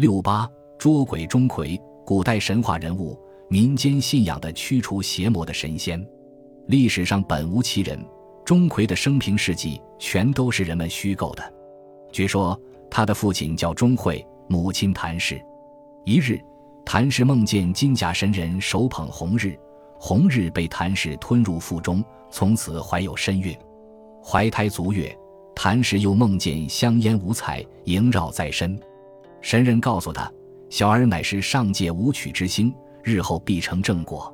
六八捉鬼钟馗，古代神话人物，民间信仰的驱除邪魔的神仙。历史上本无其人，钟馗的生平事迹全都是人们虚构的。据说他的父亲叫钟会，母亲谭氏。一日，谭氏梦见金甲神人手捧红日，红日被谭氏吞入腹中，从此怀有身孕。怀胎足月，谭氏又梦见香烟五彩萦绕在身。神人告诉他，小儿乃是上界武曲之星，日后必成正果。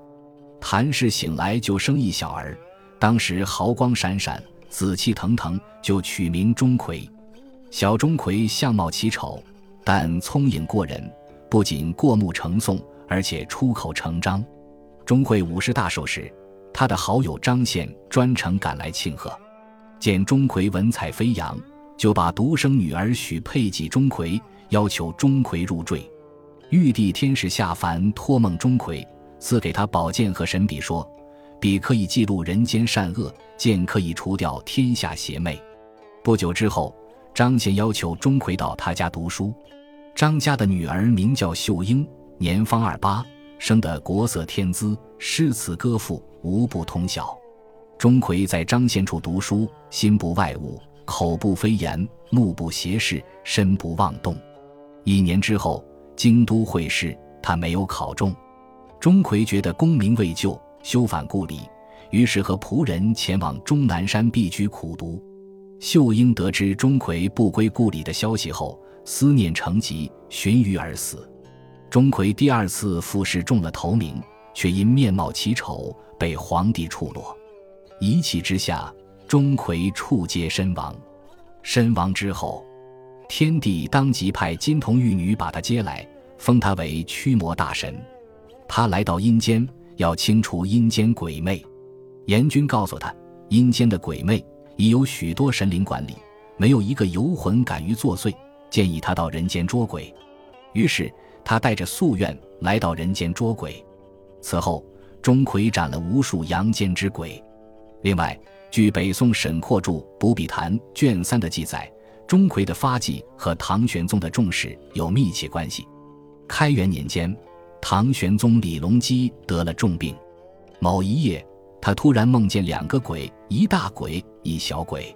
谭氏醒来就生一小儿，当时毫光闪闪，紫气腾腾，就取名钟馗。小钟馗相貌奇丑，但聪颖过人，不仅过目成诵，而且出口成章。钟会五十大寿时，他的好友张宪专程赶来庆贺，见钟馗文采飞扬，就把独生女儿许配给钟馗。要求钟馗入赘，玉帝天使下凡托梦钟馗，赐给他宝剑和神笔，说：“笔可以记录人间善恶，剑可以除掉天下邪魅。”不久之后，张宪要求钟馗到他家读书。张家的女儿名叫秀英，年方二八，生得国色天姿，诗词歌赋无不通晓。钟馗在张宪处读书，心不外物，口不飞言，目不斜视，身不妄动。一年之后，京都会试，他没有考中。钟馗觉得功名未就，休返故里，于是和仆人前往终南山避居苦读。秀英得知钟馗不归故里的消息后，思念成疾，寻鱼而死。钟馗第二次复试中了头名，却因面貌奇丑被皇帝处落。一气之下，钟馗触阶身亡。身亡之后。天帝当即派金童玉女把他接来，封他为驱魔大神。他来到阴间，要清除阴间鬼魅。阎君告诉他，阴间的鬼魅已有许多神灵管理，没有一个游魂敢于作祟，建议他到人间捉鬼。于是他带着夙愿来到人间捉鬼。此后，钟馗斩了无数阳间之鬼。另外，据北宋沈括著《补笔谈》卷三的记载。钟馗的发迹和唐玄宗的重视有密切关系。开元年间，唐玄宗李隆基得了重病。某一夜，他突然梦见两个鬼，一大鬼，一小鬼。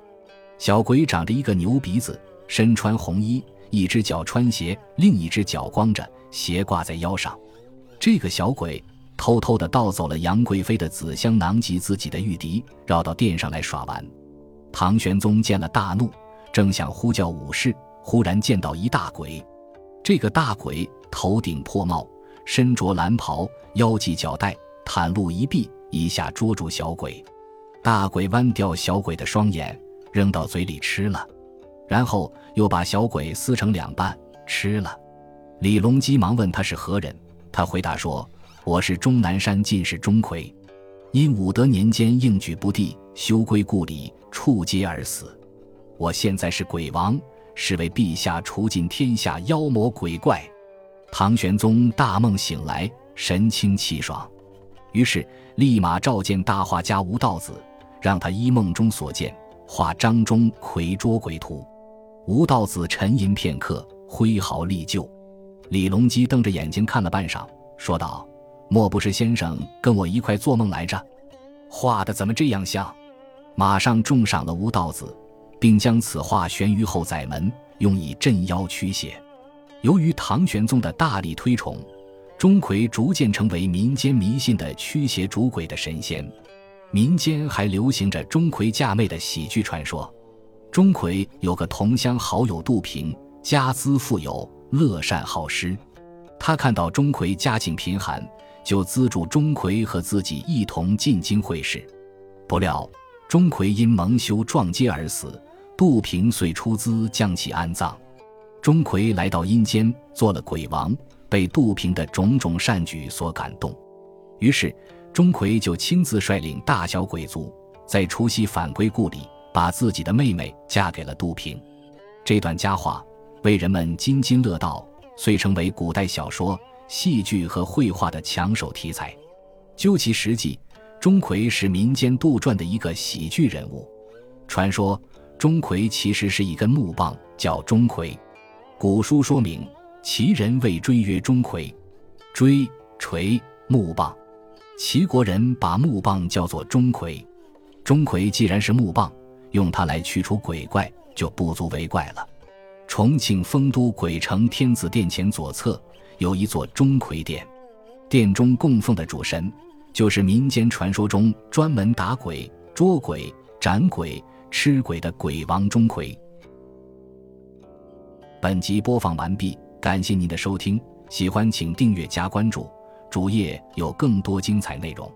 小鬼长着一个牛鼻子，身穿红衣，一只脚穿鞋，另一只脚光着，斜挂在腰上。这个小鬼偷偷地盗走了杨贵妃的紫香囊及自己的玉笛，绕到殿上来耍玩。唐玄宗见了大怒。正想呼叫武士，忽然见到一大鬼。这个大鬼头顶破帽，身着蓝袍，腰系脚带，袒露一臂，一下捉住小鬼。大鬼剜掉小鬼的双眼，扔到嘴里吃了，然后又把小鬼撕成两半吃了。李隆基忙问他是何人，他回答说：“我是终南山进士钟馗，因武德年间应举不第，休归故里，触阶而死。”我现在是鬼王，是为陛下除尽天下妖魔鬼怪。唐玄宗大梦醒来，神清气爽，于是立马召见大画家吴道子，让他依梦中所见画张钟馗捉鬼图。吴道子沉吟片刻，挥毫立就。李隆基瞪着眼睛看了半晌，说道：“莫不是先生跟我一块做梦来着？画的怎么这样像？”马上重赏了吴道子。并将此画悬于后宰门，用以镇妖驱邪。由于唐玄宗的大力推崇，钟馗逐渐成为民间迷信的驱邪逐鬼的神仙。民间还流行着钟馗嫁妹的喜剧传说。钟馗有个同乡好友杜平，家资富有，乐善好施。他看到钟馗家境贫寒，就资助钟馗和自己一同进京会试。不料钟馗因蒙羞撞阶而死。杜平遂出资将其安葬。钟馗来到阴间做了鬼王，被杜平的种种善举所感动，于是钟馗就亲自率领大小鬼族，在除夕返归故里，把自己的妹妹嫁给了杜平。这段佳话为人们津津乐道，遂成为古代小说、戏剧和绘画的抢手题材。究其实际，钟馗是民间杜撰的一个喜剧人物。传说。钟馗其实是一根木棒，叫钟馗。古书说明，齐人谓锥曰钟馗。锥、锤、木棒，齐国人把木棒叫做钟馗。钟馗既然是木棒，用它来驱除鬼怪就不足为怪了。重庆丰都鬼城天子殿前左侧有一座钟馗殿，殿中供奉的主神就是民间传说中专门打鬼、捉鬼、斩鬼、吃鬼的鬼王钟馗。本集播放完毕，感谢您的收听，喜欢请订阅加关注，主页有更多精彩内容。